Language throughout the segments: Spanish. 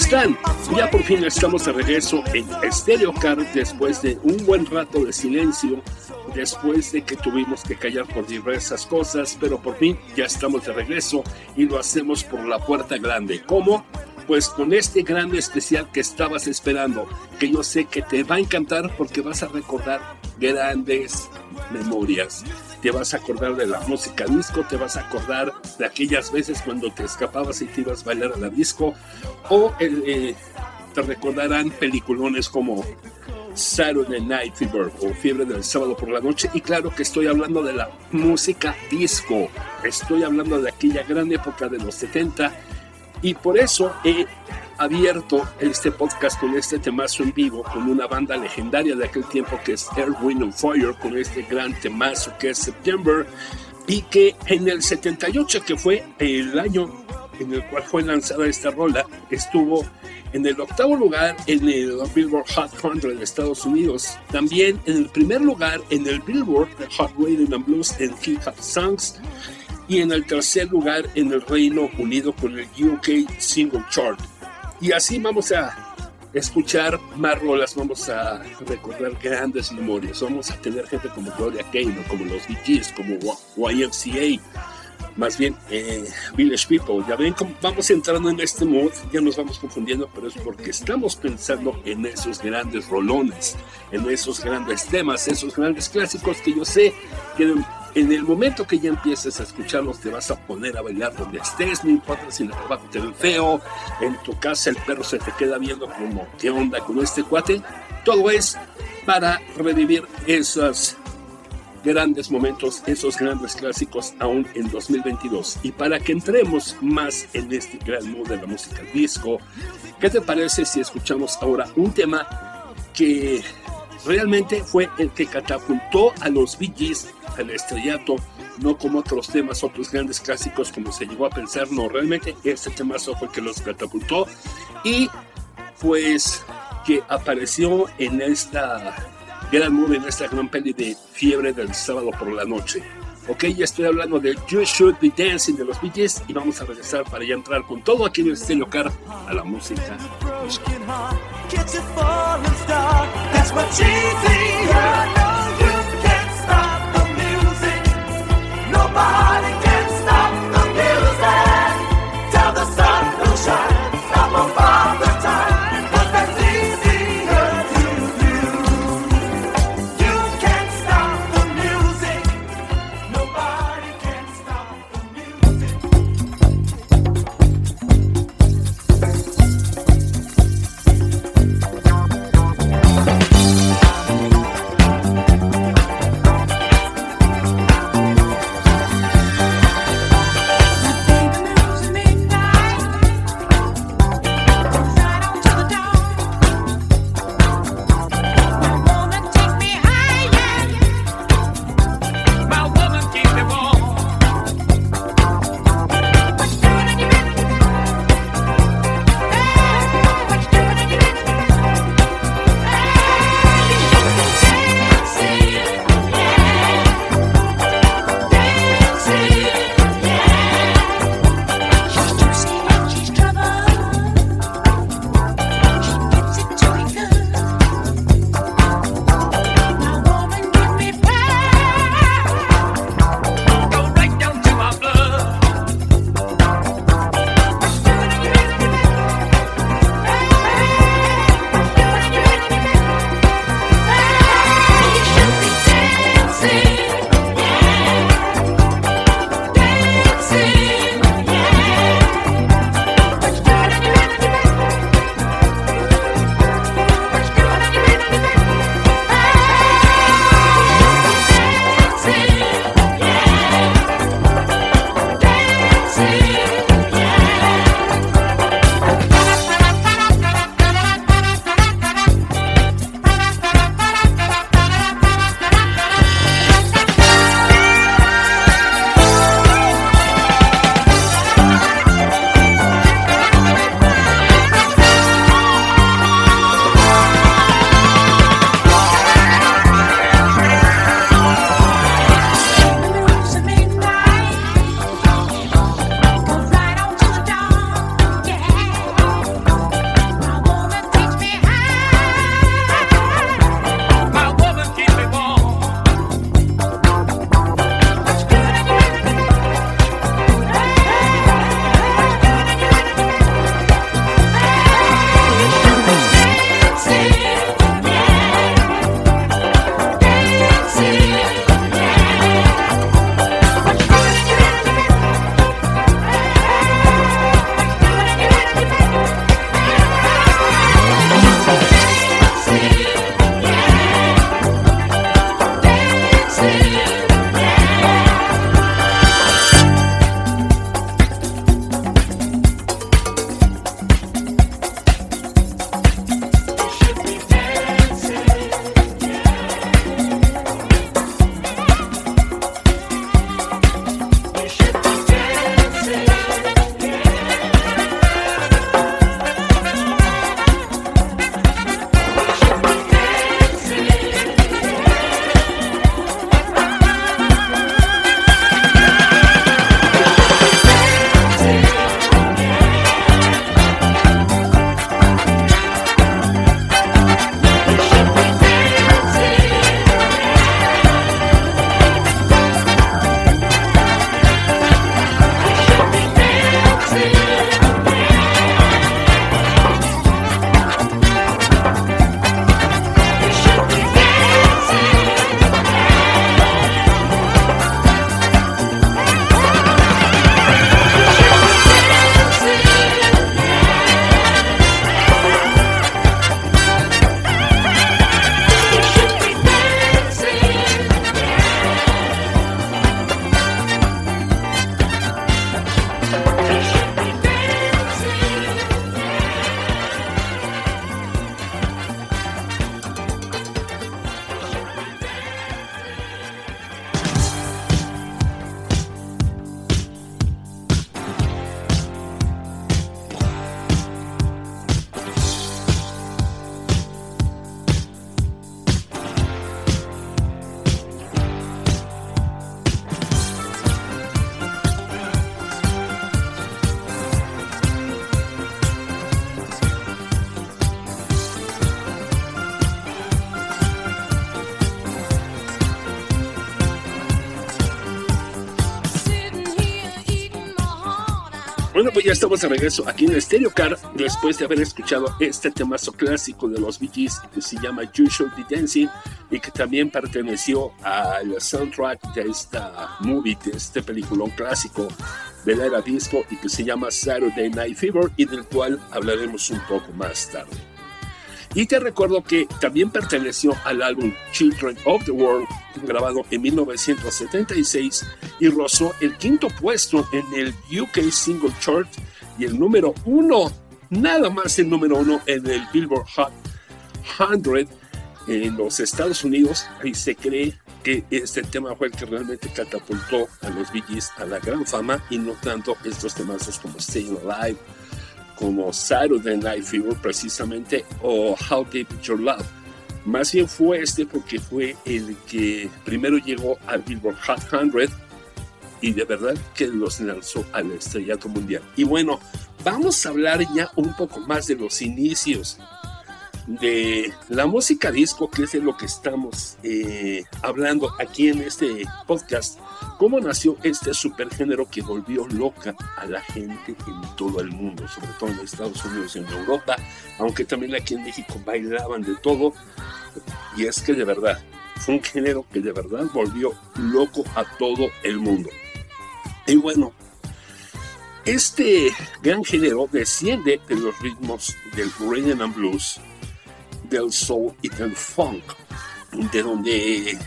están? Ya por fin estamos de regreso en Stereo Car después de un buen rato de silencio, después de que tuvimos que callar por diversas cosas, pero por fin ya estamos de regreso y lo hacemos por la puerta grande. ¿Cómo? Pues con este gran especial que estabas esperando, que yo sé que te va a encantar porque vas a recordar grandes memorias te vas a acordar de la música disco, te vas a acordar de aquellas veces cuando te escapabas y te ibas a bailar a la disco, o eh, te recordarán peliculones como Saturday Night Fever o Fiebre del Sábado por la Noche. Y claro que estoy hablando de la música disco, estoy hablando de aquella gran época de los 70 y por eso he abierto este podcast con este temazo en vivo, con una banda legendaria de aquel tiempo que es Air, Wind and Fire, con este gran temazo que es September, y que en el 78, que fue el año en el cual fue lanzada esta rola, estuvo en el octavo lugar en el Billboard Hot 100 de Estados Unidos, también en el primer lugar en el Billboard Hot Rhythm and Blues en Hip Hop Songs, y en el tercer lugar en el Reino Unido con el UK Single Chart. Y así vamos a escuchar más rolas, vamos a recordar grandes memorias, vamos a tener gente como Gloria Gaynor, como los Bee como YMCA, más bien eh, Village People. Ya ven cómo vamos entrando en este mood, ya nos vamos confundiendo, pero es porque estamos pensando en esos grandes rolones, en esos grandes temas, esos grandes clásicos que yo sé que en el momento que ya empieces a escucharlos, te vas a poner a bailar donde estés, no importa si el trabajo te ve feo, en tu casa el perro se te queda viendo como, ¿qué onda con este cuate? Todo es para revivir esos grandes momentos, esos grandes clásicos aún en 2022. Y para que entremos más en este gran mood de la música disco, ¿qué te parece si escuchamos ahora un tema que realmente fue el que catapultó a los Bee al estrellato, no como otros temas, otros grandes clásicos como se llegó a pensar, no, realmente este temazo fue el que los catapultó y pues que apareció en esta gran movie, en esta gran peli de fiebre del sábado por la noche. Ok, ya estoy hablando de You Should Be Dancing de los Gees y vamos a regresar para ya entrar con todo aquí en el Estéreo Car a la música. Bueno, pues ya estamos de regreso aquí en Stereo Car después de haber escuchado este temazo clásico de los Bee Gees que se llama Should Be Dancing y que también perteneció al soundtrack de esta movie, de este peliculón clásico de la era disco y que se llama Saturday Night Fever y del cual hablaremos un poco más tarde. Y te recuerdo que también perteneció al álbum Children of the World, grabado en 1976, y rozó el quinto puesto en el UK Single Chart y el número uno, nada más el número uno en el Billboard Hot 100 en los Estados Unidos. Y se cree que este tema fue el que realmente catapultó a los Bee Gees a la gran fama y no tanto estos temas como Staying Alive como Saturday Night Fever precisamente o How Deep Your Love. Más bien fue este porque fue el que primero llegó al Billboard Hot 100 y de verdad que los lanzó al estrellato mundial. Y bueno, vamos a hablar ya un poco más de los inicios de la música disco, que es de lo que estamos eh, hablando aquí en este podcast, cómo nació este supergénero que volvió loca a la gente en todo el mundo, sobre todo en Estados Unidos y en Europa, aunque también aquí en México bailaban de todo, y es que de verdad, fue un género que de verdad volvió loco a todo el mundo. Y bueno, este gran género desciende de los ritmos del rhythm and blues, del soul y del funk, de donde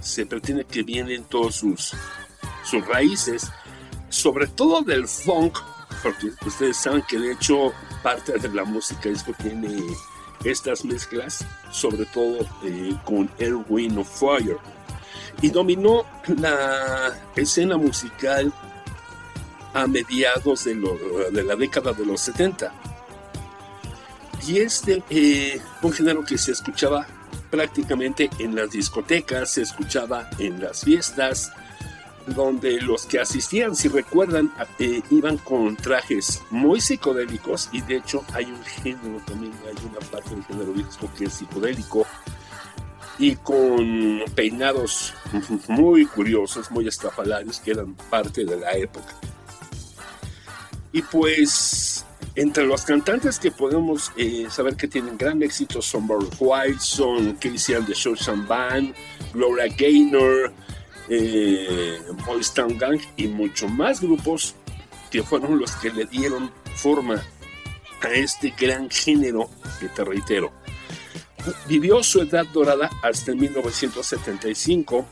se pretende que vienen todos sus, sus raíces, sobre todo del funk, porque ustedes saben que de hecho parte de la música disco tiene estas mezclas, sobre todo eh, con con Wind of Fire, y dominó la escena musical a mediados de, de la década de los 70 y este eh, un género que se escuchaba prácticamente en las discotecas, se escuchaba en las fiestas, donde los que asistían, si recuerdan, eh, iban con trajes muy psicodélicos y de hecho hay un género también, hay una parte del género disco que es psicodélico y con peinados muy curiosos, muy estafalarios que eran parte de la época. Y pues entre los cantantes que podemos eh, saber que tienen gran éxito son Barry White, son Casey and the Band, Gloria Gaynor, eh, Boys Town Gang y muchos más grupos que fueron los que le dieron forma a este gran género que te reitero. Vivió su edad dorada hasta 1975,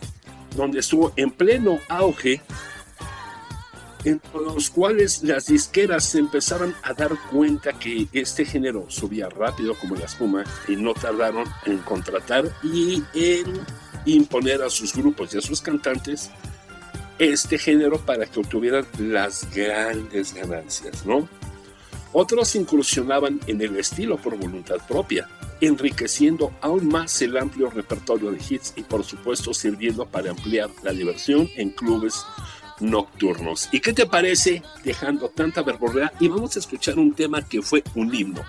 donde estuvo en pleno auge en los cuales las disqueras empezaron a dar cuenta que este género subía rápido como la espuma y no tardaron en contratar y en imponer a sus grupos y a sus cantantes este género para que obtuvieran las grandes ganancias, ¿no? Otros incursionaban en el estilo por voluntad propia, enriqueciendo aún más el amplio repertorio de hits y por supuesto sirviendo para ampliar la diversión en clubes nocturnos. ¿Y qué te parece dejando tanta verborrea? Y vamos a escuchar un tema que fue un himno.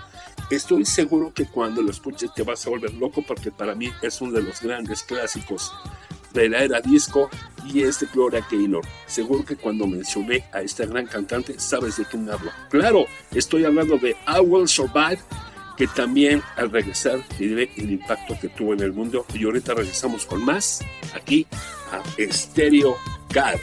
Estoy seguro que cuando lo escuches te vas a volver loco porque para mí es uno de los grandes clásicos de la era disco y es de Gloria Gaynor. Seguro que cuando mencioné a esta gran cantante sabes de quién hablo. Claro, estoy hablando de I Will Survive que también al regresar te diré el impacto que tuvo en el mundo y ahorita regresamos con más aquí a Stereo Car.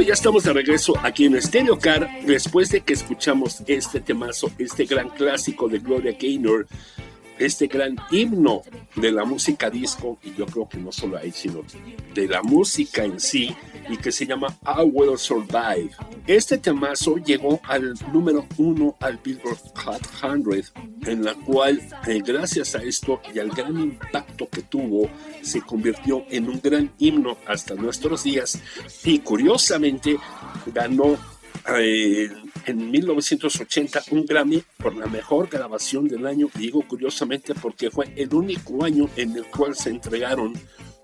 Pues ya estamos de regreso aquí en Stereo Car después de que escuchamos este temazo, este gran clásico de Gloria Gaynor, este gran himno de la música disco, y yo creo que no solo ahí, sino de la música en sí, y que se llama I Will Survive. Este temazo llegó al número uno al Billboard Hot 100, en la cual, eh, gracias a esto y al gran impacto que tuvo, se convirtió en un gran himno hasta nuestros días y curiosamente ganó eh, en 1980 un Grammy por la mejor grabación del año. Digo curiosamente porque fue el único año en el cual se entregaron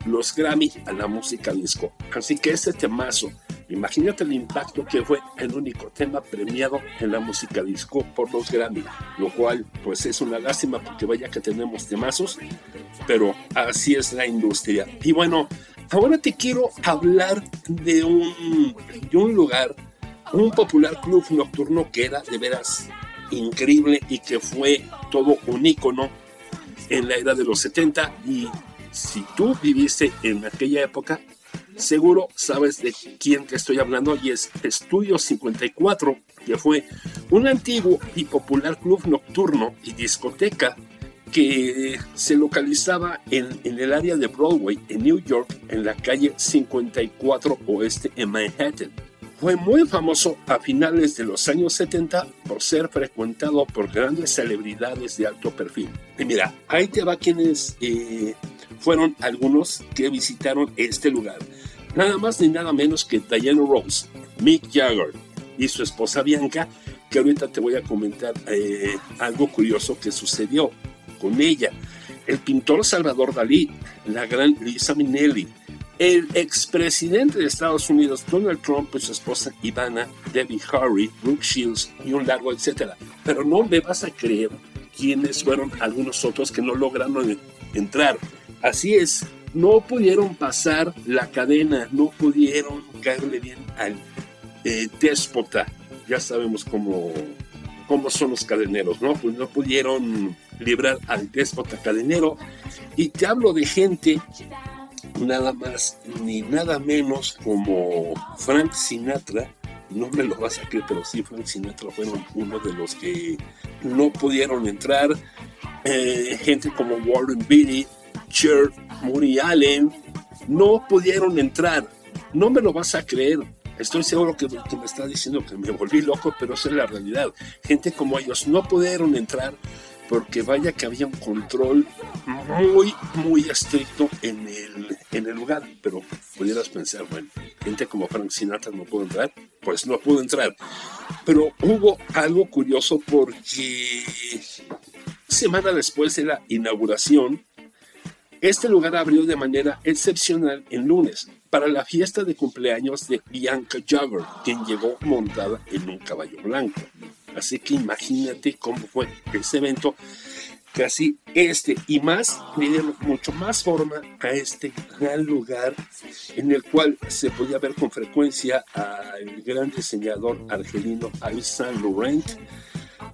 los Grammy a la música disco. Así que este temazo, imagínate el impacto que fue el único tema premiado en la música disco por los Grammy, lo cual pues es una lástima porque vaya que tenemos temazos, pero así es la industria. Y bueno, ahora te quiero hablar de un, de un lugar, un popular club nocturno que era de veras increíble y que fue todo un ícono en la era de los 70 y si tú viviste en aquella época, seguro sabes de quién te estoy hablando y es Estudio 54, que fue un antiguo y popular club nocturno y discoteca que se localizaba en, en, el área de Broadway, en New York, en la calle 54 Oeste en Manhattan. Fue muy famoso a finales de los años 70 por ser frecuentado por grandes celebridades de alto perfil. Y mira, ahí te va quienes eh, fueron algunos que visitaron este lugar. Nada más ni nada menos que Diana Rose, Mick Jagger y su esposa Bianca, que ahorita te voy a comentar eh, algo curioso que sucedió con ella. El pintor Salvador Dalí, la gran Lisa Minnelli, el expresidente de Estados Unidos, Donald Trump, y su esposa Ivana, Debbie Harry, Brooke Shields y un largo etcétera. Pero no me vas a creer quiénes fueron algunos otros que no lograron entrar. Así es, no pudieron pasar la cadena, no pudieron caerle bien al eh, déspota. Ya sabemos cómo, cómo son los cadeneros, ¿no? Pues no pudieron librar al déspota cadenero. Y te hablo de gente nada más ni nada menos como Frank Sinatra, no me lo vas a creer, pero sí, Frank Sinatra fueron uno de los que no pudieron entrar. Eh, gente como Warren Beatty, Cher, Moody Allen, no pudieron entrar. No me lo vas a creer. Estoy seguro que, que me está diciendo que me volví loco, pero esa es la realidad. Gente como ellos no pudieron entrar porque vaya que había un control muy, muy estricto en el, en el lugar, pero pudieras pensar, bueno, gente como Frank Sinatra no pudo entrar, pues no pudo entrar. Pero hubo algo curioso porque semana después de la inauguración, este lugar abrió de manera excepcional en lunes para la fiesta de cumpleaños de Bianca Jagger, quien llegó montada en un caballo blanco. Así que imagínate cómo fue ese evento, así este y más le dieron mucho más forma a este gran lugar en el cual se podía ver con frecuencia al gran diseñador argelino Yves Laurent,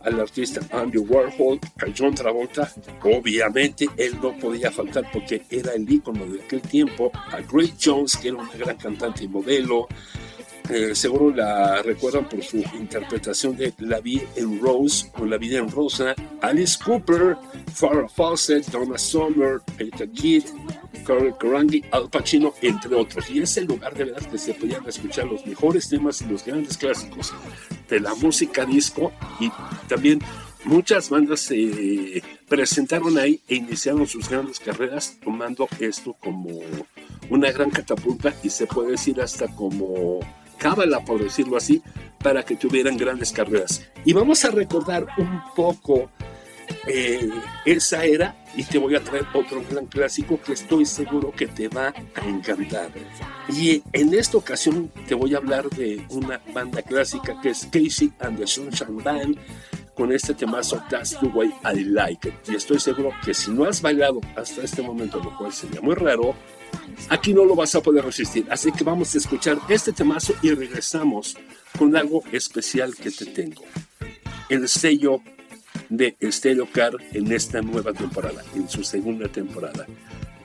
al artista Andy Warhol, a John Travolta, obviamente él no podía faltar porque era el ícono de aquel tiempo, a Grace Jones, que era una gran cantante y modelo, eh, seguro la recuerdan por su interpretación de La Vida en Rose o La Vida en Rosa, Alice Cooper, Farrah Fawcett, Donna Summer, Peter Kidd, Carl Karangi, Al Pacino, entre otros. Y es el lugar de verdad que se podían escuchar los mejores temas y los grandes clásicos de la música disco y también muchas bandas se presentaron ahí e iniciaron sus grandes carreras tomando esto como una gran catapulta y se puede decir hasta como cábala, por decirlo así, para que tuvieran grandes carreras. Y vamos a recordar un poco eh, esa era y te voy a traer otro gran clásico que estoy seguro que te va a encantar. Y en esta ocasión te voy a hablar de una banda clásica que es Casey and the Sunshine Band con este temazo That's the Way I Like It. Y estoy seguro que si no has bailado hasta este momento, lo cual sería muy raro, aquí no lo vas a poder resistir. Así que vamos a escuchar este temazo y regresamos con algo especial que te tengo. El sello de Stereo Car en esta nueva temporada, en su segunda temporada.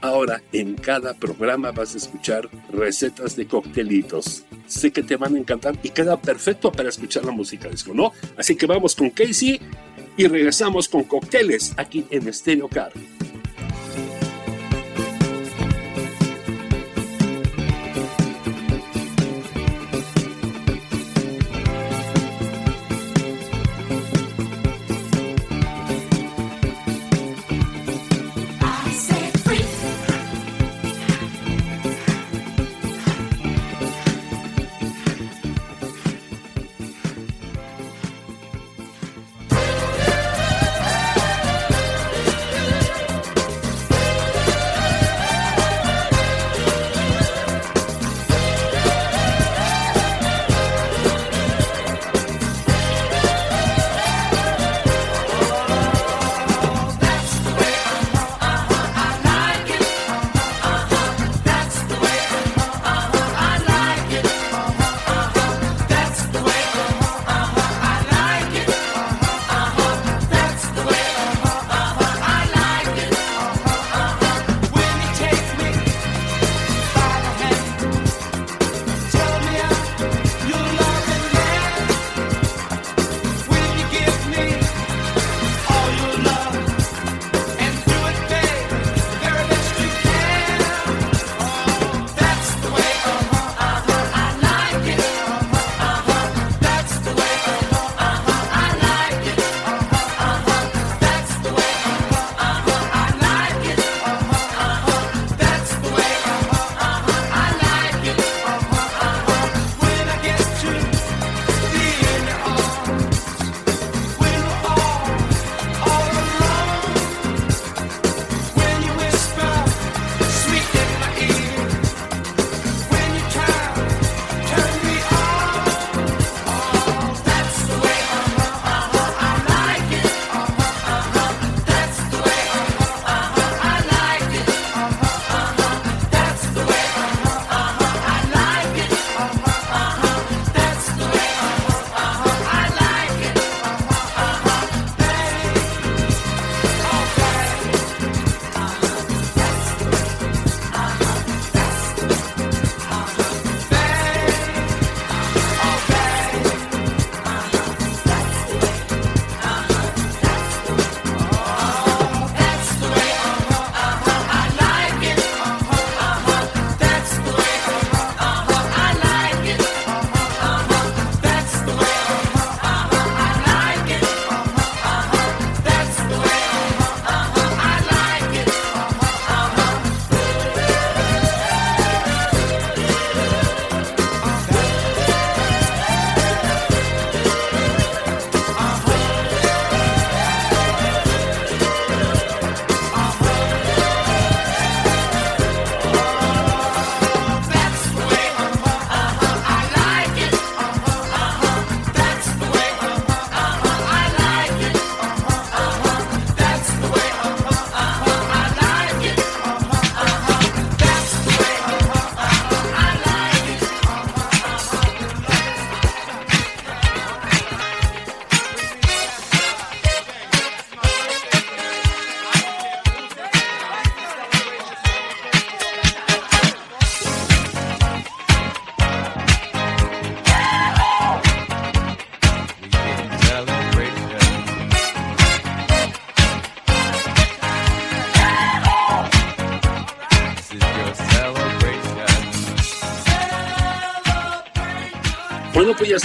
Ahora, en cada programa vas a escuchar recetas de coctelitos. Sé que te van a encantar y queda perfecto para escuchar la música disco, ¿no? Así que vamos con Casey y regresamos con cócteles aquí en Stereo Car.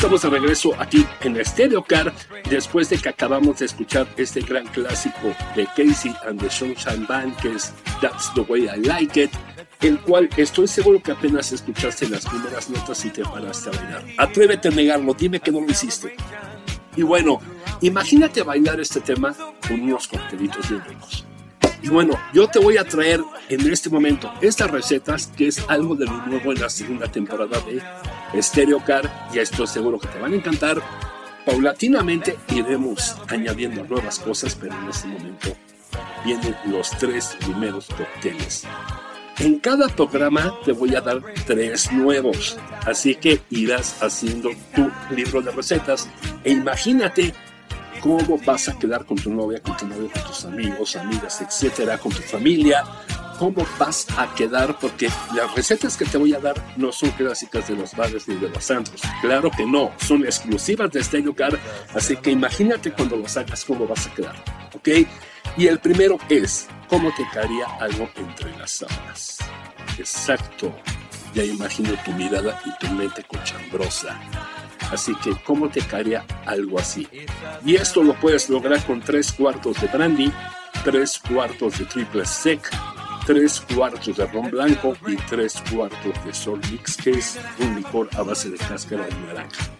Estamos de regreso aquí en Stereo Car después de que acabamos de escuchar este gran clásico de Casey and the Sunshine Band que es That's the Way I Like It, el cual estoy seguro que apenas escuchaste las primeras notas y te paraste a bailar. Atrévete a negarlo, dime que no lo hiciste. Y bueno, imagínate bailar este tema con unos coctelitos bien ricos. Y bueno, yo te voy a traer en este momento estas recetas, que es algo de lo nuevo en la segunda temporada de Stereo Car, y esto seguro que te van a encantar. Paulatinamente iremos añadiendo nuevas cosas, pero en este momento vienen los tres primeros cócteles. En cada programa te voy a dar tres nuevos, así que irás haciendo tu libro de recetas e imagínate cómo vas a quedar con tu novia, con tu novio, con tus amigos, amigas, etcétera, con tu familia, cómo vas a quedar, porque las recetas que te voy a dar no son clásicas de los bares ni de los santos. Claro que no, son exclusivas de este lugar, así que imagínate cuando los hagas cómo vas a quedar, ¿ok? Y el primero es, ¿cómo te caería algo entre las sábanas? Exacto, ya imagino tu mirada y tu mente cochambrosa. Así que, ¿cómo te caería algo así? Y esto lo puedes lograr con tres cuartos de brandy, tres cuartos de triple sec, tres cuartos de ron blanco y tres cuartos de sol mix, que es un licor a base de cáscara de naranja.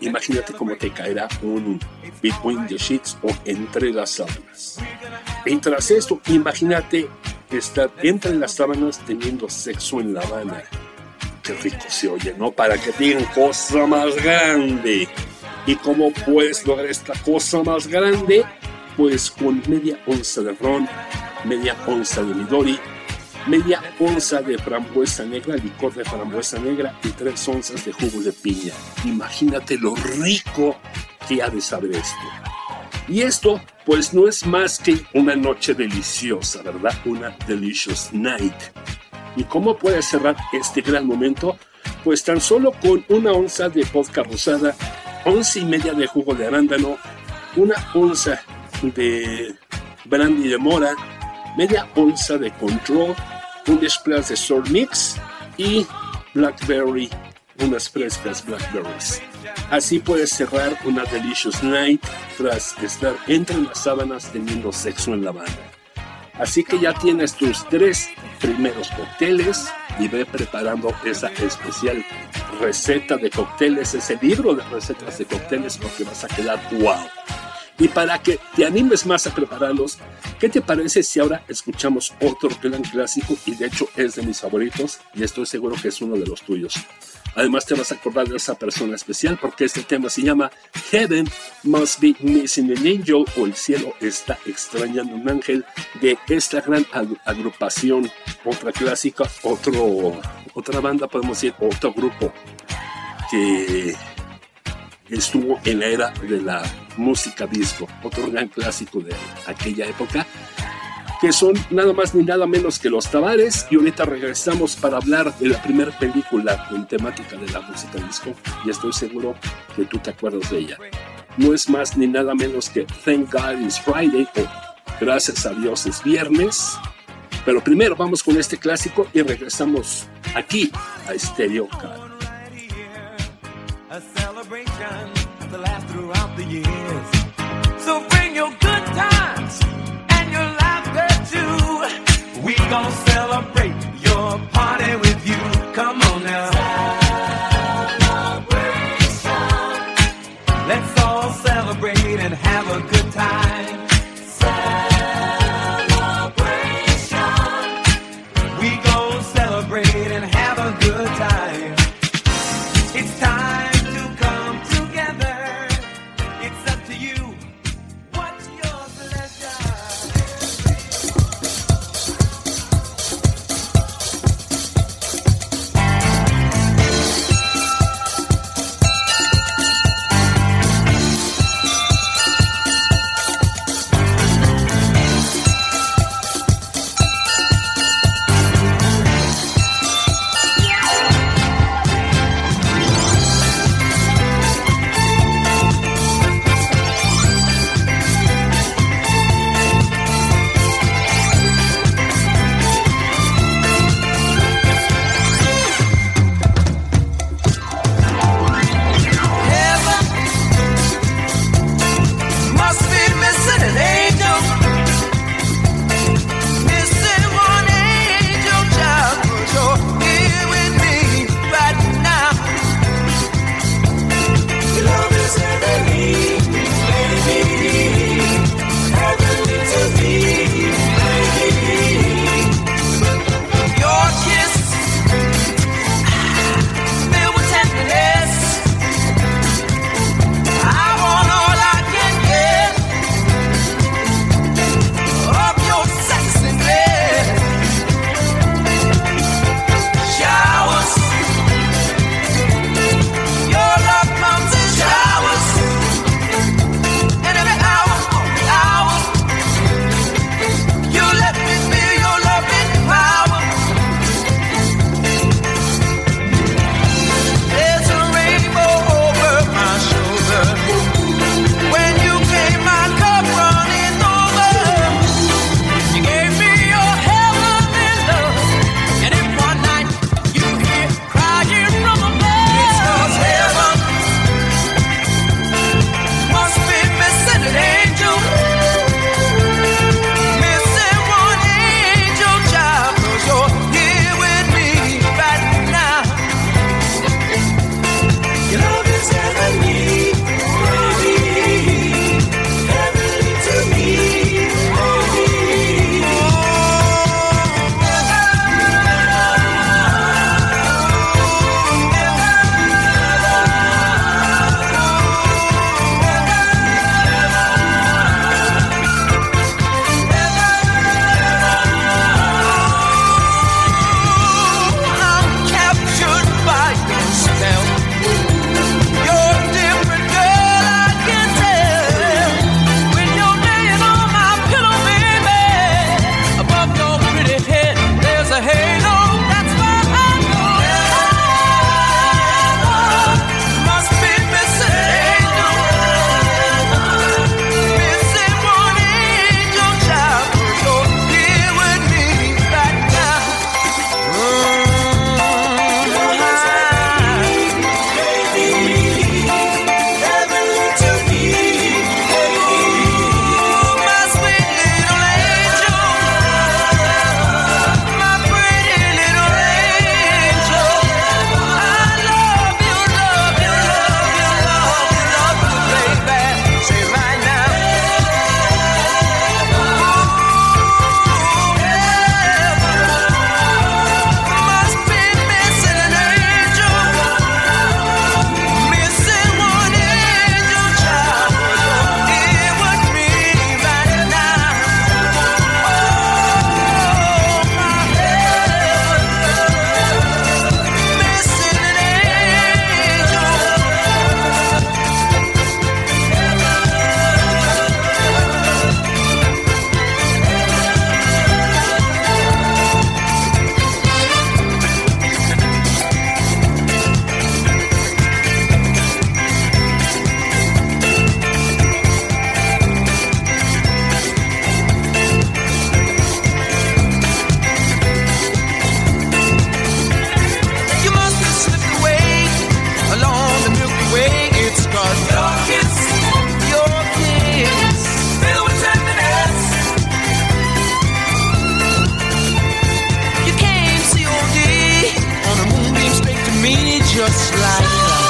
Imagínate cómo te caerá un between the sheets o entre las sábanas. Y tras esto, imagínate estar entre las sábanas teniendo sexo en La Habana. Qué rico se oye, ¿no? Para que digan cosa más grande. ¿Y cómo puedes lograr esta cosa más grande? Pues con media onza de ron, media onza de midori, media onza de frambuesa negra, licor de frambuesa negra y tres onzas de jugo de piña. Imagínate lo rico que ha de saber esto. Y esto, pues no es más que una noche deliciosa, ¿verdad? Una delicious night. ¿Y cómo puedes cerrar este gran momento? Pues tan solo con una onza de vodka rosada, once y media de jugo de arándano, una onza de brandy de mora, media onza de control, un splash de sour mix y blackberry, unas frescas blackberries. Así puedes cerrar una delicious night tras estar entre las sábanas teniendo sexo en la banda. Así que ya tienes tus tres primeros cócteles y ve preparando esa especial receta de cócteles, ese libro de recetas de cócteles porque vas a quedar wow. Y para que te animes más a prepararlos, ¿qué te parece si ahora escuchamos otro plan clásico y de hecho es de mis favoritos y estoy seguro que es uno de los tuyos? Además te vas a acordar de esa persona especial porque este tema se llama Heaven Must Be Missing an Angel o El cielo está extrañando un ángel de esta gran agrupación, otra clásica, otro, otra banda, podemos decir, otro grupo que estuvo en la era de la música disco, otro gran clásico de aquella época, que son nada más ni nada menos que los Tavares. Y ahorita regresamos para hablar de la primera película con temática de la música disco, y estoy seguro que tú te acuerdas de ella. No es más ni nada menos que Thank God It's Friday o Gracias a Dios es Viernes. Pero primero vamos con este clásico y regresamos aquí a Stereo Car. We gonna celebrate just like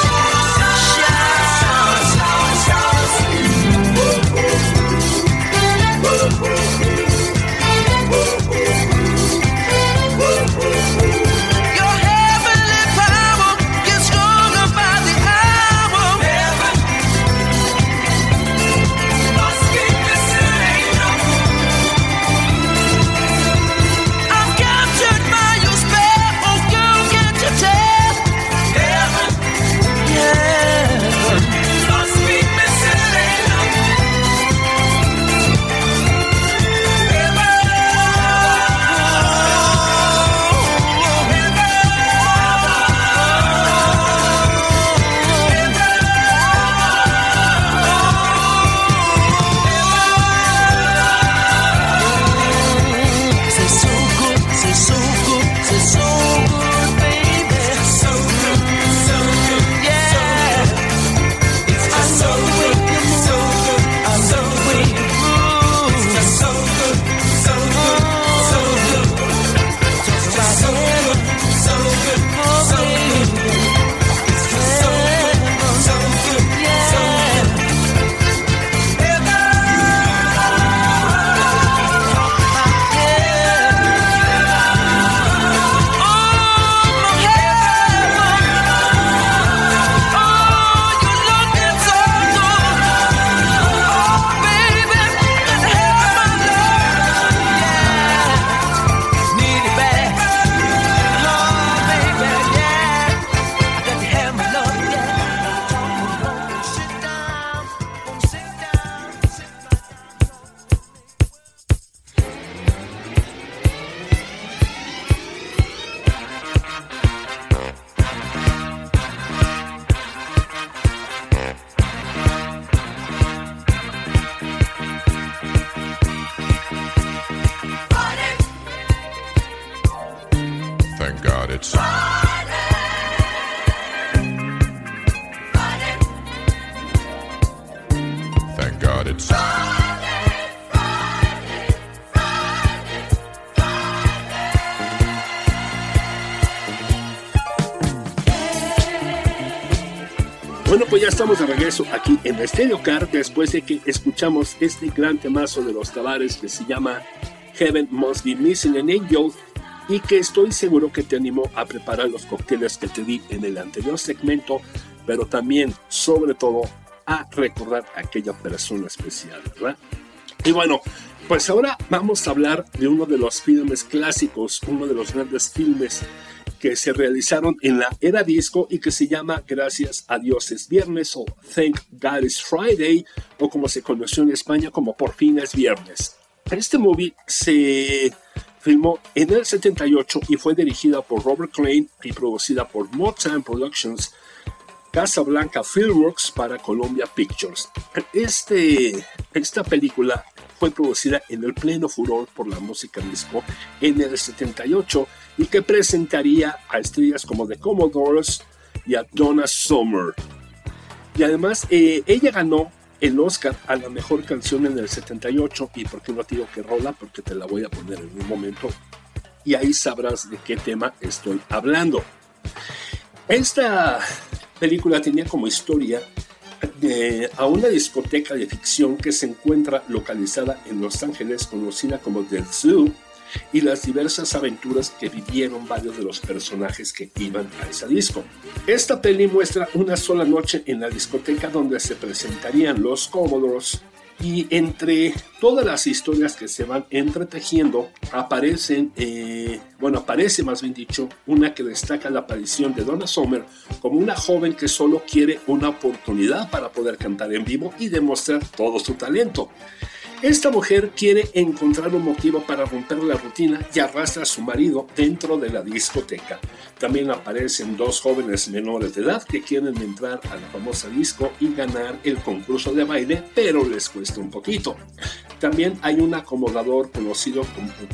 Bueno, pues ya estamos de regreso aquí en Stereo Car después de que escuchamos este gran temazo de los Tavares que se llama Heaven Must Be Missing an Angel y que estoy seguro que te animó a preparar los cócteles que te di en el anterior segmento, pero también, sobre todo, a recordar a aquella persona especial, ¿verdad? Y bueno, pues ahora vamos a hablar de uno de los filmes clásicos, uno de los grandes filmes que se realizaron en la era disco y que se llama Gracias a Dios es viernes o Thank God is Friday o como se conoció en España como Por fin es viernes. Este movie se filmó en el 78 y fue dirigida por Robert Klein y producida por Motown Productions, Casablanca Filmworks para Columbia Pictures. Este, esta película fue producida en el pleno furor por la música disco en el 78 y que presentaría a estrellas como The Commodores y a Donna Summer. Y además eh, ella ganó el Oscar a la mejor canción en el 78 y por qué no te digo que rola porque te la voy a poner en un momento y ahí sabrás de qué tema estoy hablando. Esta película tenía como historia a una discoteca de ficción que se encuentra localizada en Los Ángeles conocida como The Zoo y las diversas aventuras que vivieron varios de los personajes que iban a esa disco. Esta peli muestra una sola noche en la discoteca donde se presentarían los Commodores y entre todas las historias que se van entretejiendo aparecen, eh, bueno, aparece más bien dicho, una que destaca la aparición de Donna Summer como una joven que solo quiere una oportunidad para poder cantar en vivo y demostrar todo su talento. Esta mujer quiere encontrar un motivo para romper la rutina y arrastra a su marido dentro de la discoteca. También aparecen dos jóvenes menores de edad que quieren entrar a la famosa disco y ganar el concurso de baile, pero les cuesta un poquito. También hay un acomodador conocido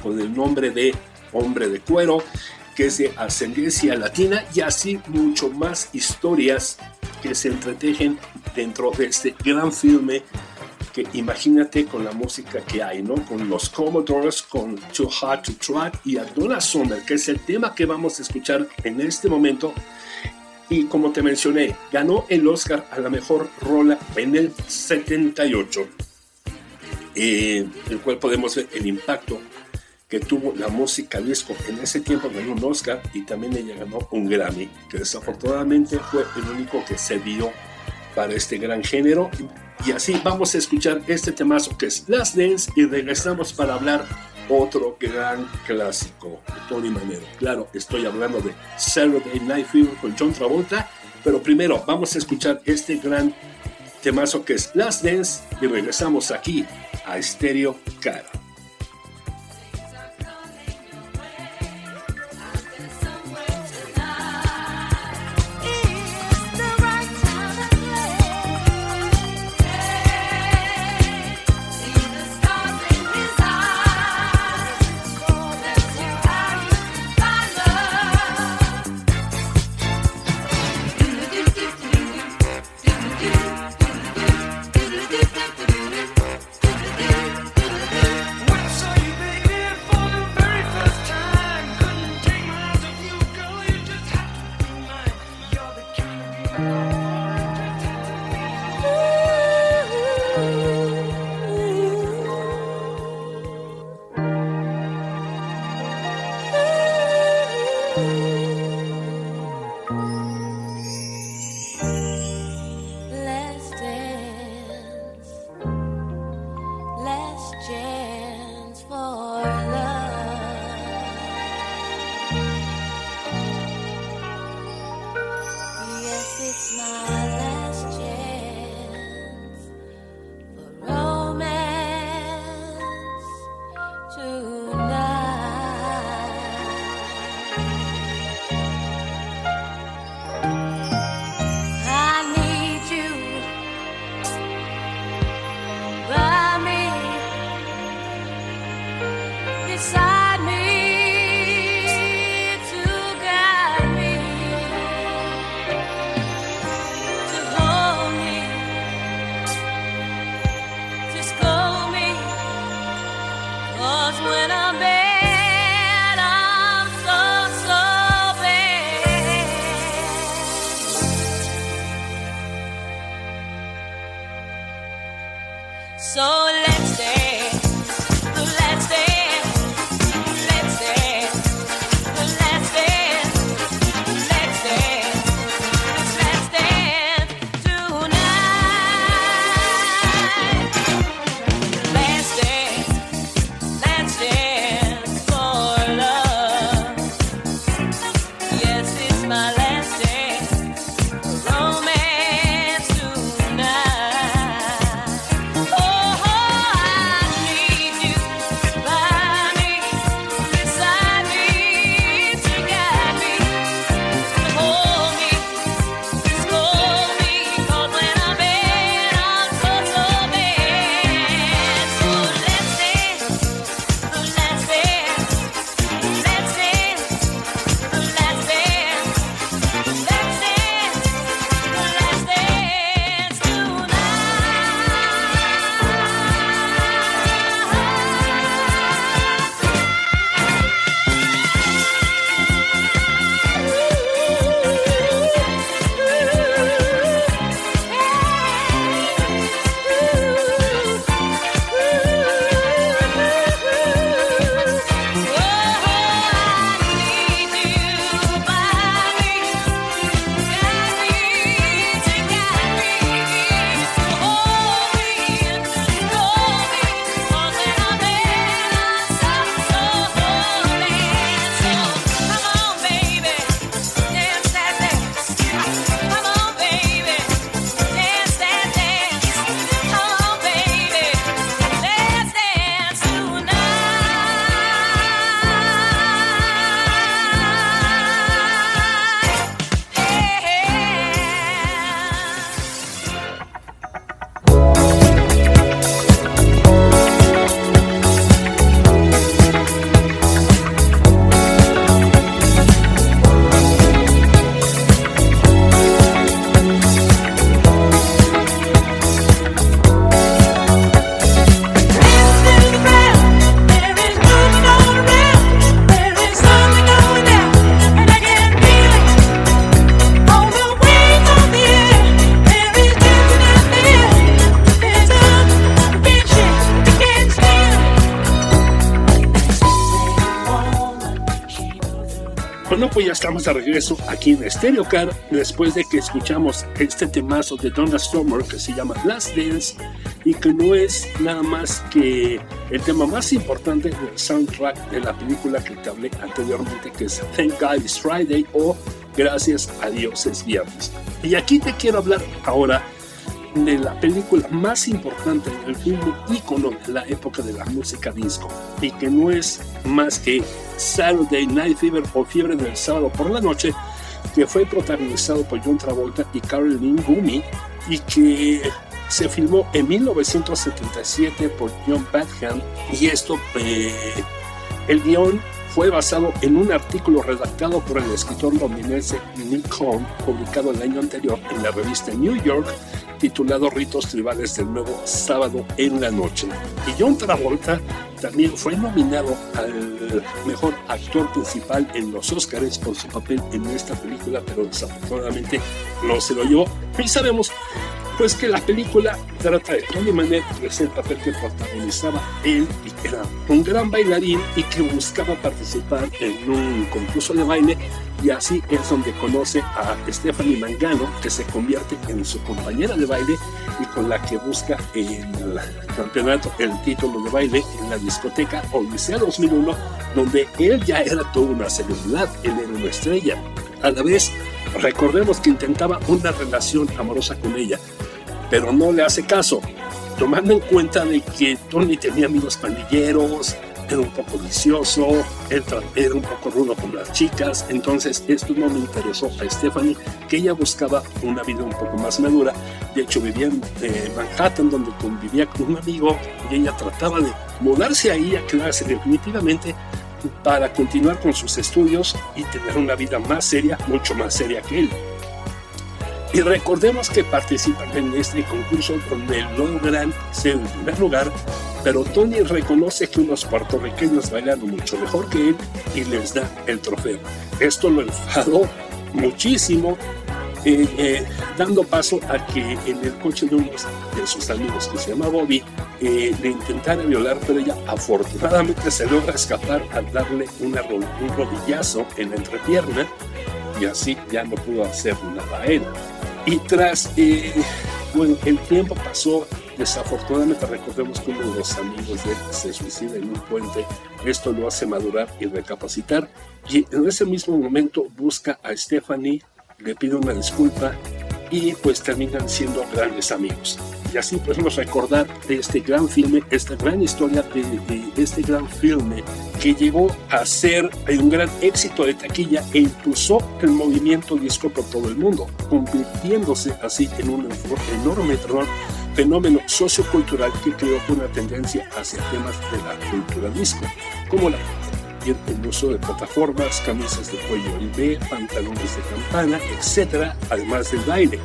con, el nombre de hombre de cuero, que es de ascendencia latina y así mucho más historias que se entretejen dentro de este gran filme que imagínate con la música que hay, ¿no? Con los Commodores, con Too Hard to Track y a Donna Summer, que es el tema que vamos a escuchar en este momento. Y como te mencioné, ganó el Oscar a la mejor rola en el 78, eh, el cual podemos ver el impacto que tuvo la música disco en ese tiempo ganó un Oscar y también ella ganó un Grammy, que desafortunadamente fue el único que se dio para este gran género y así vamos a escuchar este temazo que es Last Dance y regresamos para hablar otro gran clásico de Tony Manero. Claro, estoy hablando de Saturday Night Fever con John Travolta, pero primero vamos a escuchar este gran temazo que es Last Dance y regresamos aquí a Stereo Cara. Estamos de regreso aquí en Stereo Car después de que escuchamos este temazo de Donna Summer que se llama Last Dance y que no es nada más que el tema más importante del soundtrack de la película que te hablé anteriormente que es Thank God It's Friday o Gracias a Dios es viernes. Y aquí te quiero hablar ahora de la película más importante del film ícono de la época de la música disco y que no es más que Saturday Night Fever o Fiebre del Sábado por la Noche, que fue protagonizado por John Travolta y Caroline Gumi y que se filmó en 1977 por John Badham y esto, eh, el guion fue basado en un artículo redactado por el escritor londinense Nick Cohn, publicado el año anterior en la revista New York, titulado Ritos Tribales del Nuevo Sábado en la Noche. Y John Travolta también fue nominado al mejor actor principal en los Oscars por su papel en esta película, pero desafortunadamente no se lo llevó. Y sabemos pues que la película trata de Tony Manet, que es el papel que protagonizaba él y que era un gran bailarín y que buscaba participar en un concurso de baile y así es donde conoce a Stephanie Mangano, que se convierte en su compañera de baile y con la que busca el campeonato, el título de baile en la discoteca Odisea 2001, donde él ya era toda una celebridad, él era una estrella. A la vez, recordemos que intentaba una relación amorosa con ella, pero no le hace caso, tomando en cuenta de que Tony tenía amigos pandilleros, era un poco vicioso, era un poco rudo con las chicas, entonces esto no me interesó a Stephanie, que ella buscaba una vida un poco más madura, de hecho vivía en eh, Manhattan donde convivía con un amigo y ella trataba de mudarse ahí a quedarse definitivamente para continuar con sus estudios y tener una vida más seria, mucho más seria que él. Y recordemos que participan en este concurso donde logran ser el primer lugar, pero Tony reconoce que unos puertorriqueños bailan mucho mejor que él y les da el trofeo. Esto lo enfadó muchísimo eh, eh, dando paso a que en el coche de uno de sus amigos, que se llama Bobby, eh, le intentara violar, pero ella afortunadamente se logra escapar al darle un rodillazo en la entrepierna y así ya no pudo hacer nada a. Y tras, bueno, el tiempo pasó, desafortunadamente recordemos que uno de los amigos de él se suicida en un puente, esto lo hace madurar y recapacitar, y en ese mismo momento busca a Stephanie le pido una disculpa y pues terminan siendo grandes amigos. Y así podemos recordar de este gran filme, esta gran historia de, este gran filme que llegó a ser un gran éxito de taquilla e impulsó el movimiento disco por todo el mundo, convirtiéndose así en un enorme fenómeno sociocultural que creó una tendencia hacia temas de la cultura disco, como la el uso de plataformas, camisas de cuello B, pantalones de campana, etc., además del baile,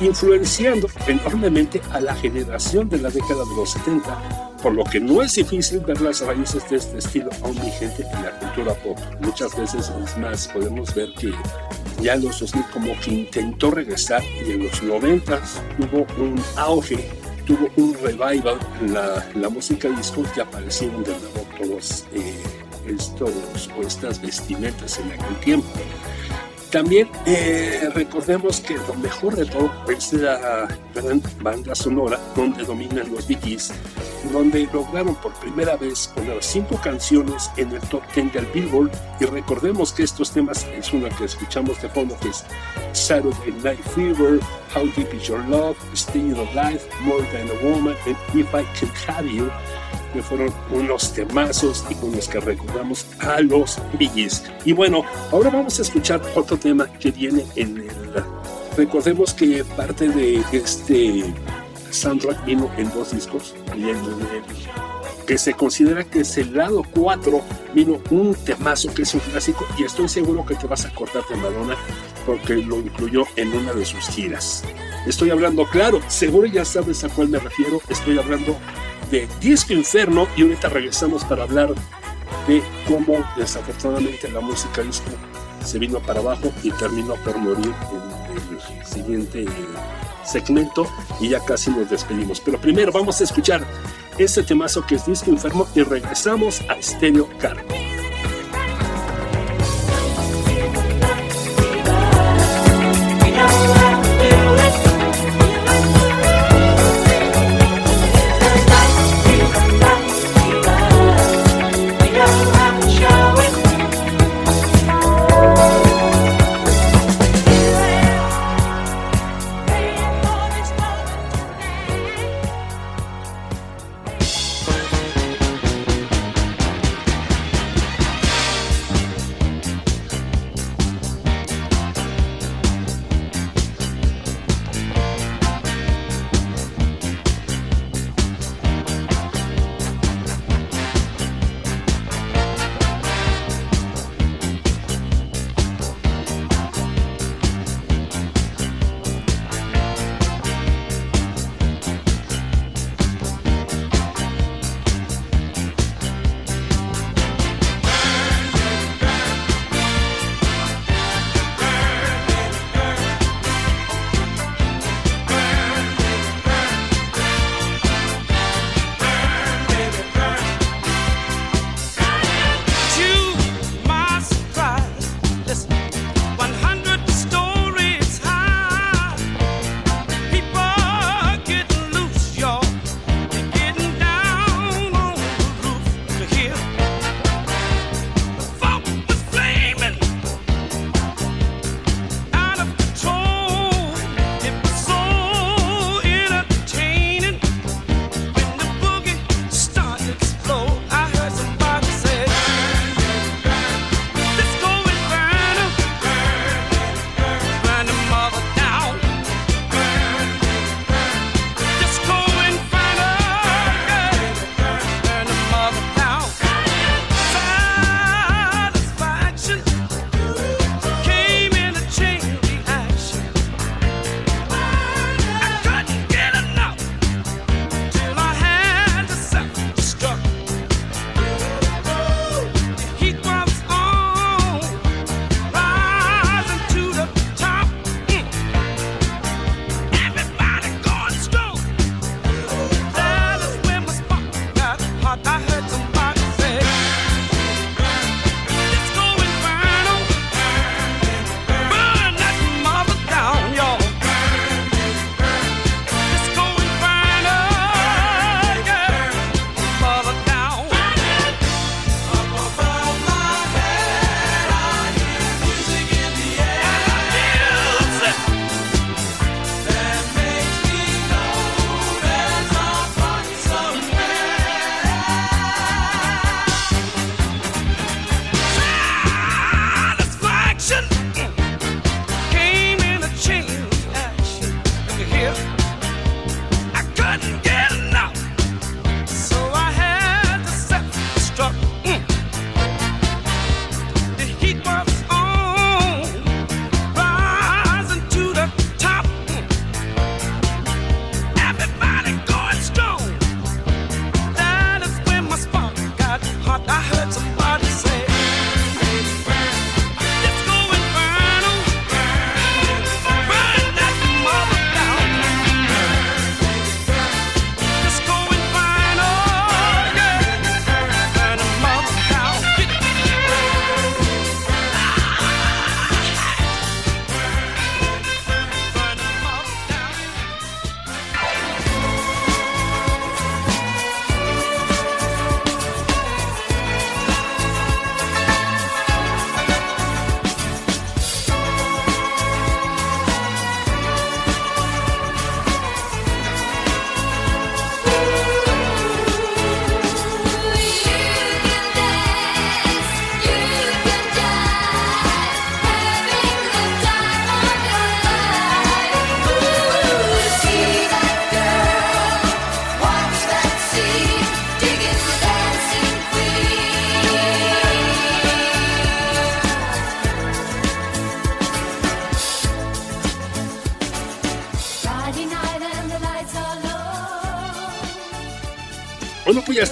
influenciando enormemente a la generación de la década de los 70, por lo que no es difícil ver las raíces de este estilo aún vigente en la cultura pop. Muchas veces es más, podemos ver que ya en los 2000 como que intentó regresar y en los 90 tuvo un auge tuvo un revival en la, la música disco que aparecieron de nuevo todos eh, estos o estas vestimentas en aquel tiempo. También eh, recordemos que lo mejor de todo es la gran banda sonora donde dominan los Biggies, donde lograron por primera vez poner cinco canciones en el top 10 del Billboard. Y recordemos que estos temas es una que escuchamos de fondo, que es Saturday Night Fever, How Deep Is Your Love, Staying Alive, More Than a Woman, and If I Can Have You que fueron unos temazos y con los que recordamos a los Biggies. Y bueno, ahora vamos a escuchar otro tema que viene en el... Recordemos que parte de este soundtrack vino en dos discos y en el que se considera que es el lado 4 vino un temazo que es un clásico y estoy seguro que te vas a acordar de Madonna porque lo incluyó en una de sus giras. Estoy hablando, claro, seguro ya sabes a cuál me refiero, estoy hablando de Disco Inferno y ahorita regresamos para hablar de cómo desafortunadamente la música disco se vino para abajo y terminó por morir en el siguiente segmento y ya casi nos despedimos. Pero primero vamos a escuchar ese temazo que es Disco Inferno y regresamos a Stereo Cargo.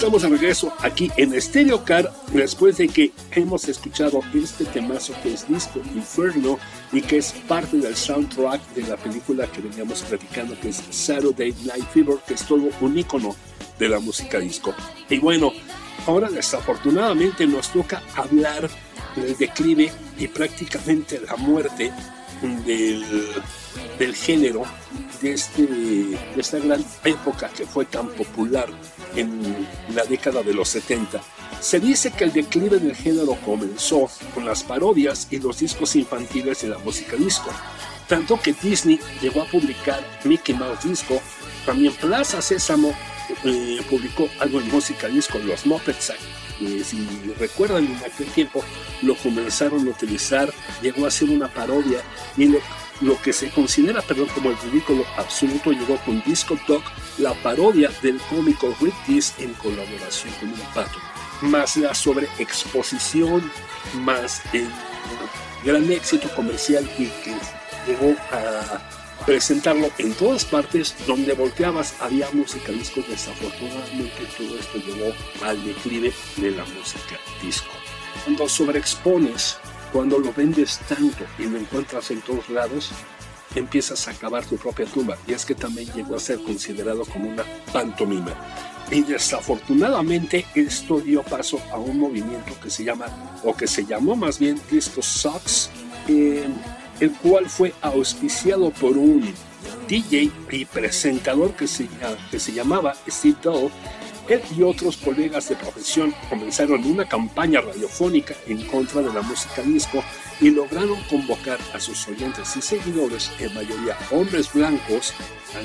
Estamos de regreso aquí en Stereo Car después de que hemos escuchado este temazo que es Disco Inferno y que es parte del soundtrack de la película que veníamos platicando que es Saturday Night Fever, que es todo un icono de la música disco. Y bueno, ahora desafortunadamente nos toca hablar del declive y prácticamente la muerte del, del género de, este, de esta gran época que fue tan popular en la década de los 70. Se dice que el declive del género comenzó con las parodias y los discos infantiles de la música disco, tanto que Disney llegó a publicar Mickey Mouse Disco, también Plaza Sésamo eh, publicó algo en música disco, los Muppets, eh, si recuerdan en aquel tiempo lo comenzaron a utilizar, llegó a ser una parodia y lo, lo que se considera perdón, como el ridículo absoluto llegó con Disco Dog, la parodia del cómico Rick Dees en colaboración con un pato, más la sobreexposición, más el gran éxito comercial y que llegó a presentarlo en todas partes donde volteabas había música disco. Desafortunadamente todo esto llevó al declive de la música disco. Cuando sobreexpones cuando lo vendes tanto y lo encuentras en todos lados empiezas a acabar tu propia tumba y es que también llegó a ser considerado como una pantomima y desafortunadamente esto dio paso a un movimiento que se llama o que se llamó más bien disco socks eh, el cual fue auspiciado por un DJ y presentador que se, que se llamaba Steve Doe. Él y otros colegas de profesión comenzaron una campaña radiofónica en contra de la música disco y lograron convocar a sus oyentes y seguidores, en mayoría hombres blancos,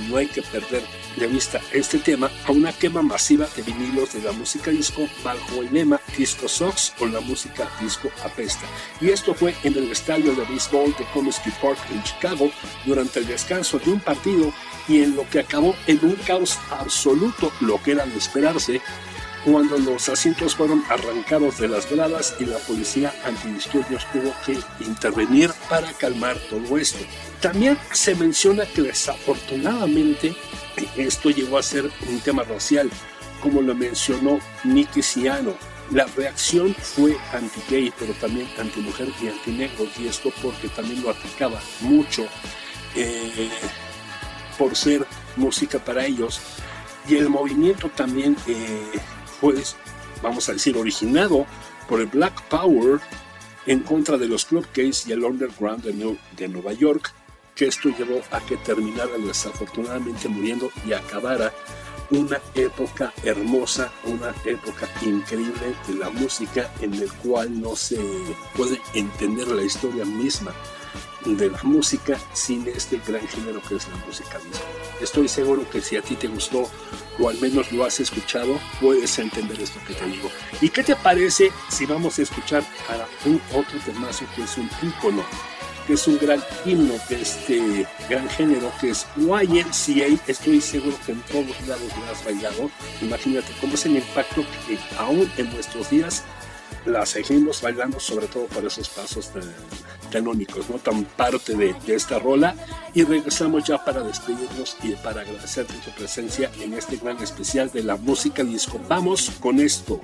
no hay que perder de vista este tema, a una quema masiva de vinilos de la música disco bajo el lema Disco Sox o la música disco apesta. Y esto fue en el estadio de béisbol de Comiskey Park en Chicago durante el descanso de un partido y en lo que acabó en un caos absoluto, lo que era de esperarse, cuando los asientos fueron arrancados de las gradas y la policía antidisturbios tuvo que intervenir para calmar todo esto. También se menciona que desafortunadamente esto llegó a ser un tema racial, como lo mencionó Nicky Ciano. La reacción fue anti-gay, pero también anti-mujer y anti-negro, y esto porque también lo atacaba mucho eh, por ser música para ellos. Y el movimiento también eh, pues, vamos a decir, originado por el Black Power en contra de los club gays y el underground de, de Nueva York, que esto llevó a que terminara desafortunadamente muriendo y acabara una época hermosa, una época increíble de la música en el cual no se puede entender la historia misma de la música sin este gran género que es la música disco. Estoy seguro que si a ti te gustó o al menos lo has escuchado, puedes entender esto que te digo. ¿Y qué te parece si vamos a escuchar a un otro temazo que es un ícono, que es un gran himno de este gran género que es YMCA? Estoy seguro que en todos lados lo has bailado. Imagínate cómo es el impacto que aún en nuestros días la seguimos bailando, sobre todo por esos pasos canónicos, ¿no? Tan parte de, de, esta rola. Y regresamos ya para despedirnos y para agradecerte tu presencia en este gran especial de la música disco. Vamos con esto.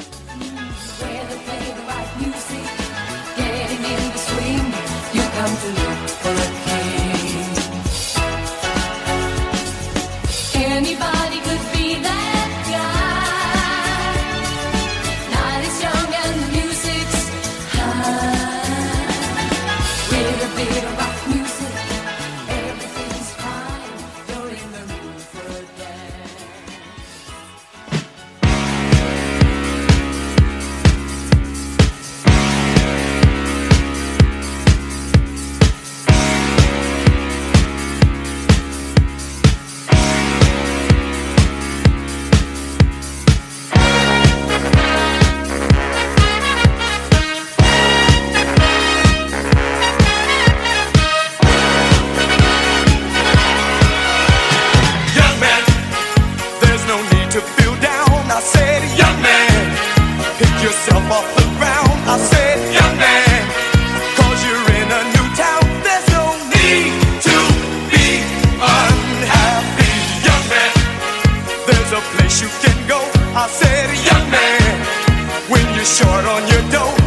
man when you're short on your dough.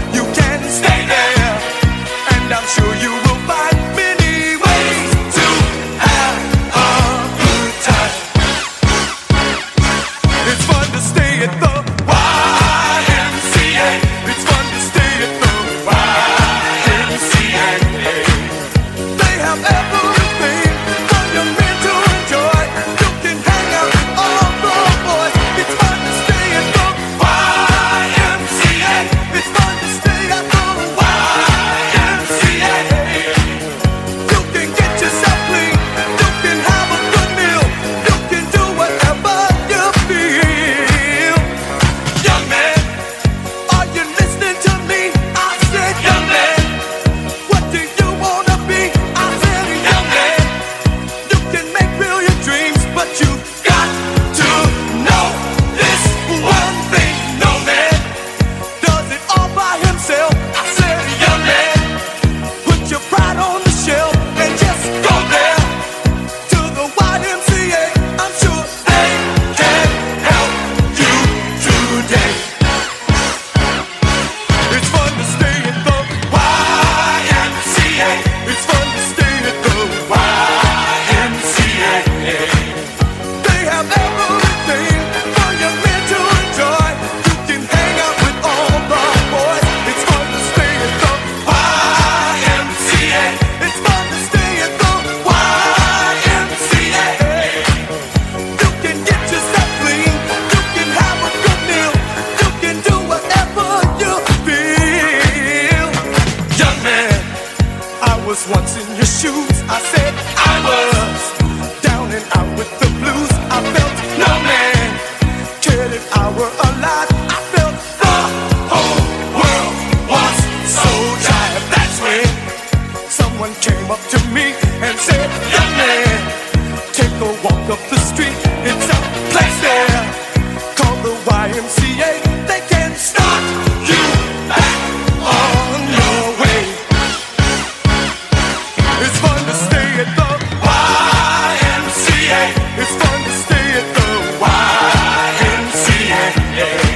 day.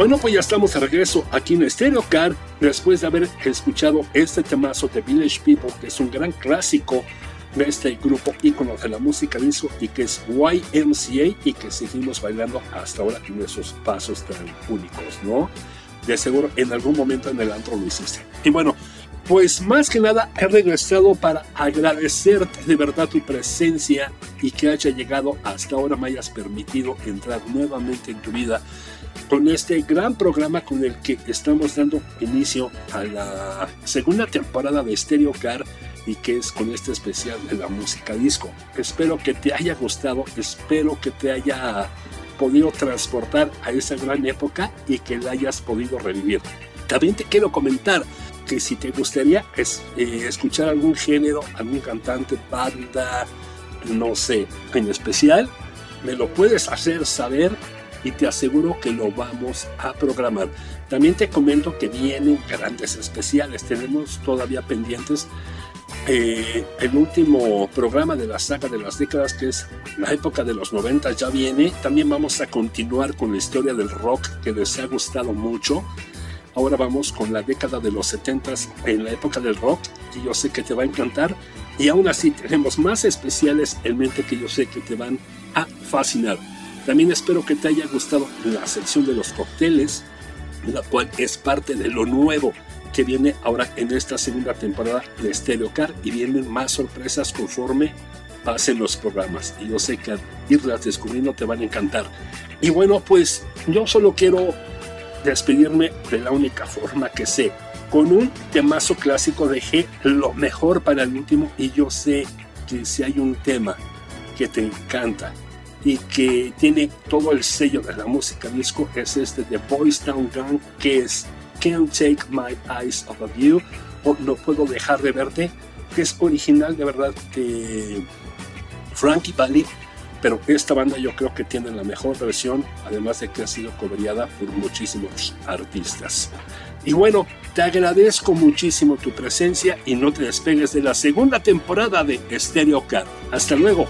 Bueno, pues ya estamos de regreso aquí en Stereo Car después de haber escuchado este temazo de Village People, que es un gran clásico de este grupo ícono de la música disco y que es YMCA y que seguimos bailando hasta ahora en esos pasos tan únicos, ¿no? De seguro en algún momento en el antro lo hiciste. Y bueno, pues más que nada he regresado para agradecerte de verdad tu presencia y que haya llegado hasta ahora me hayas permitido entrar nuevamente en tu vida con este gran programa con el que estamos dando inicio a la segunda temporada de Stereo Car y que es con este especial de la música disco. Espero que te haya gustado, espero que te haya podido transportar a esa gran época y que la hayas podido revivir. También te quiero comentar que si te gustaría es, eh, escuchar algún género, algún cantante, banda, no sé, en especial, me lo puedes hacer saber y te aseguro que lo vamos a programar. También te comento que vienen grandes especiales. Tenemos todavía pendientes eh, el último programa de la saga de las décadas, que es la época de los 90, ya viene. También vamos a continuar con la historia del rock que les ha gustado mucho. Ahora vamos con la década de los 70 en la época del rock, y yo sé que te va a encantar. Y aún así tenemos más especiales en mente que yo sé que te van a fascinar. También espero que te haya gustado la sección de los cócteles, la cual es parte de lo nuevo que viene ahora en esta segunda temporada de Stereo Car y vienen más sorpresas conforme pasen los programas. Y yo sé que irlas descubriendo te van a encantar. Y bueno, pues yo solo quiero despedirme de la única forma que sé. Con un temazo clásico dejé lo mejor para el último y yo sé que si hay un tema que te encanta y que tiene todo el sello de la música disco es este de Boys Town Gang que es Can't Take My Eyes Off of You o No Puedo Dejar de Verte que es original de verdad de Frankie Valli pero esta banda yo creo que tiene la mejor versión además de que ha sido cobrada por muchísimos artistas. Y bueno te agradezco muchísimo tu presencia y no te despegues de la segunda temporada de Stereo Car. Hasta luego